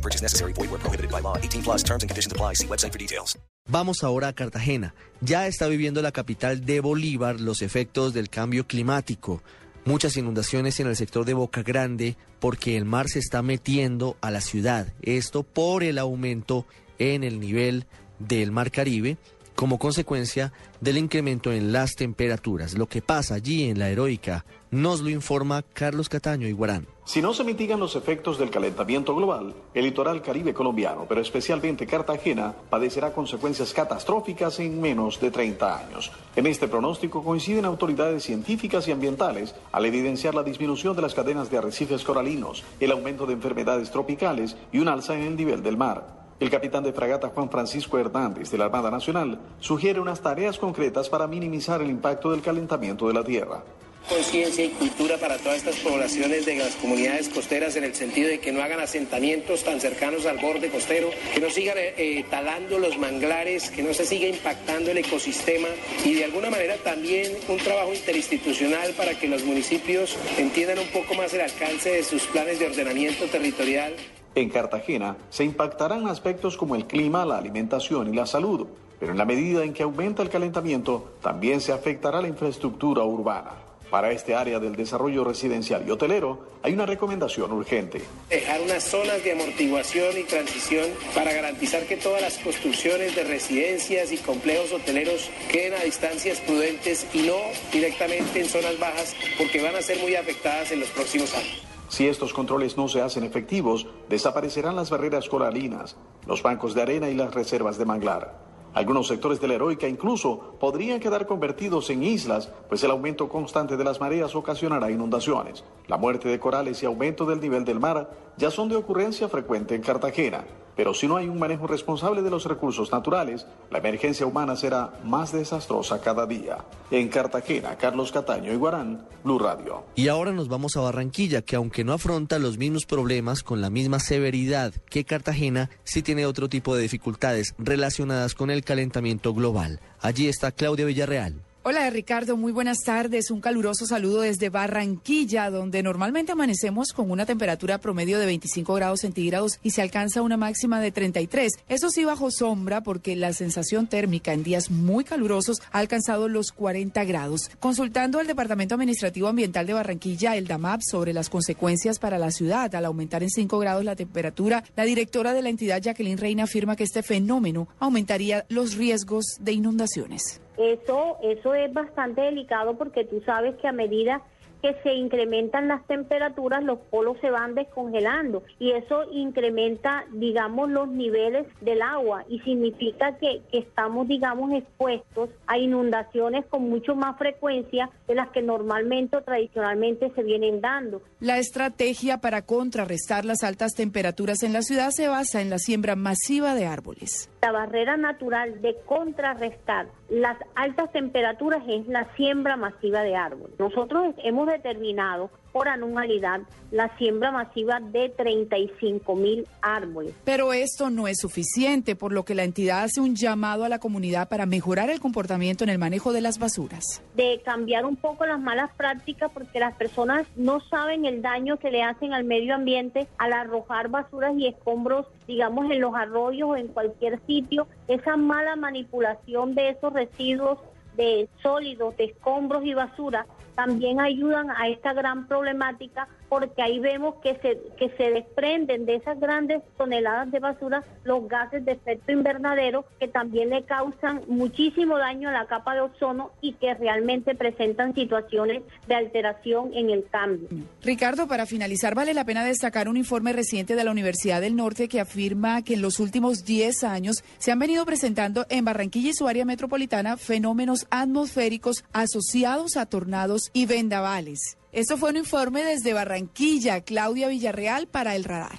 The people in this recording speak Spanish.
No purchase necessary. Void where prohibited by law. 18 plus terms and conditions apply. See website for details. Vamos ahora a Cartagena. Ya está viviendo la capital de Bolívar los efectos del cambio climático. Muchas inundaciones en el sector de Boca Grande porque el mar se está metiendo a la ciudad. Esto por el aumento en el nivel del mar Caribe como consecuencia del incremento en las temperaturas. Lo que pasa allí en la heroica nos lo informa Carlos Cataño Iguarán. Si no se mitigan los efectos del calentamiento global, el litoral caribe colombiano, pero especialmente Cartagena, padecerá consecuencias catastróficas en menos de 30 años. En este pronóstico coinciden autoridades científicas y ambientales al evidenciar la disminución de las cadenas de arrecifes coralinos, el aumento de enfermedades tropicales y un alza en el nivel del mar. El capitán de fragata Juan Francisco Hernández de la Armada Nacional sugiere unas tareas concretas para minimizar el impacto del calentamiento de la Tierra conciencia y cultura para todas estas poblaciones de las comunidades costeras en el sentido de que no hagan asentamientos tan cercanos al borde costero, que no sigan eh, eh, talando los manglares, que no se siga impactando el ecosistema y de alguna manera también un trabajo interinstitucional para que los municipios entiendan un poco más el alcance de sus planes de ordenamiento territorial. En Cartagena se impactarán aspectos como el clima, la alimentación y la salud, pero en la medida en que aumenta el calentamiento, también se afectará la infraestructura urbana. Para este área del desarrollo residencial y hotelero hay una recomendación urgente. Dejar unas zonas de amortiguación y transición para garantizar que todas las construcciones de residencias y complejos hoteleros queden a distancias prudentes y no directamente en zonas bajas porque van a ser muy afectadas en los próximos años. Si estos controles no se hacen efectivos, desaparecerán las barreras coralinas, los bancos de arena y las reservas de manglar. Algunos sectores de la heroica incluso podrían quedar convertidos en islas, pues el aumento constante de las mareas ocasionará inundaciones. La muerte de corales y aumento del nivel del mar ya son de ocurrencia frecuente en Cartagena. Pero si no hay un manejo responsable de los recursos naturales, la emergencia humana será más desastrosa cada día. En Cartagena, Carlos Cataño y Guarán, Blue Radio. Y ahora nos vamos a Barranquilla, que aunque no afronta los mismos problemas con la misma severidad que Cartagena, sí tiene otro tipo de dificultades relacionadas con el calentamiento global. Allí está Claudia Villarreal. Hola Ricardo, muy buenas tardes. Un caluroso saludo desde Barranquilla, donde normalmente amanecemos con una temperatura promedio de 25 grados centígrados y se alcanza una máxima de 33. Eso sí bajo sombra porque la sensación térmica en días muy calurosos ha alcanzado los 40 grados. Consultando al Departamento Administrativo Ambiental de Barranquilla, el DAMAP, sobre las consecuencias para la ciudad al aumentar en 5 grados la temperatura, la directora de la entidad, Jacqueline Reina, afirma que este fenómeno aumentaría los riesgos de inundaciones. Eso, eso es bastante delicado porque tú sabes que a medida que se incrementan las temperaturas, los polos se van descongelando y eso incrementa, digamos, los niveles del agua y significa que, estamos, digamos, expuestos a inundaciones con mucho más frecuencia de las que normalmente o tradicionalmente se vienen dando. La estrategia para contrarrestar las altas temperaturas en la ciudad se basa en la siembra masiva de árboles. La barrera natural de contrarrestar las altas temperaturas es la siembra masiva de árboles. Nosotros hemos determinado por anualidad la siembra masiva de 35 mil árboles. Pero esto no es suficiente, por lo que la entidad hace un llamado a la comunidad para mejorar el comportamiento en el manejo de las basuras. De cambiar un poco las malas prácticas porque las personas no saben el daño que le hacen al medio ambiente al arrojar basuras y escombros, digamos, en los arroyos o en cualquier sitio. Esa mala manipulación de esos residuos de sólidos, de escombros y basura también ayudan a esta gran problemática porque ahí vemos que se, que se desprenden de esas grandes toneladas de basura los gases de efecto invernadero que también le causan muchísimo daño a la capa de ozono y que realmente presentan situaciones de alteración en el cambio. Ricardo, para finalizar, vale la pena destacar un informe reciente de la Universidad del Norte que afirma que en los últimos 10 años se han venido presentando en Barranquilla y su área metropolitana fenómenos atmosféricos asociados a tornados y vendavales. Esto fue un informe desde Barranquilla, Claudia Villarreal para el radar.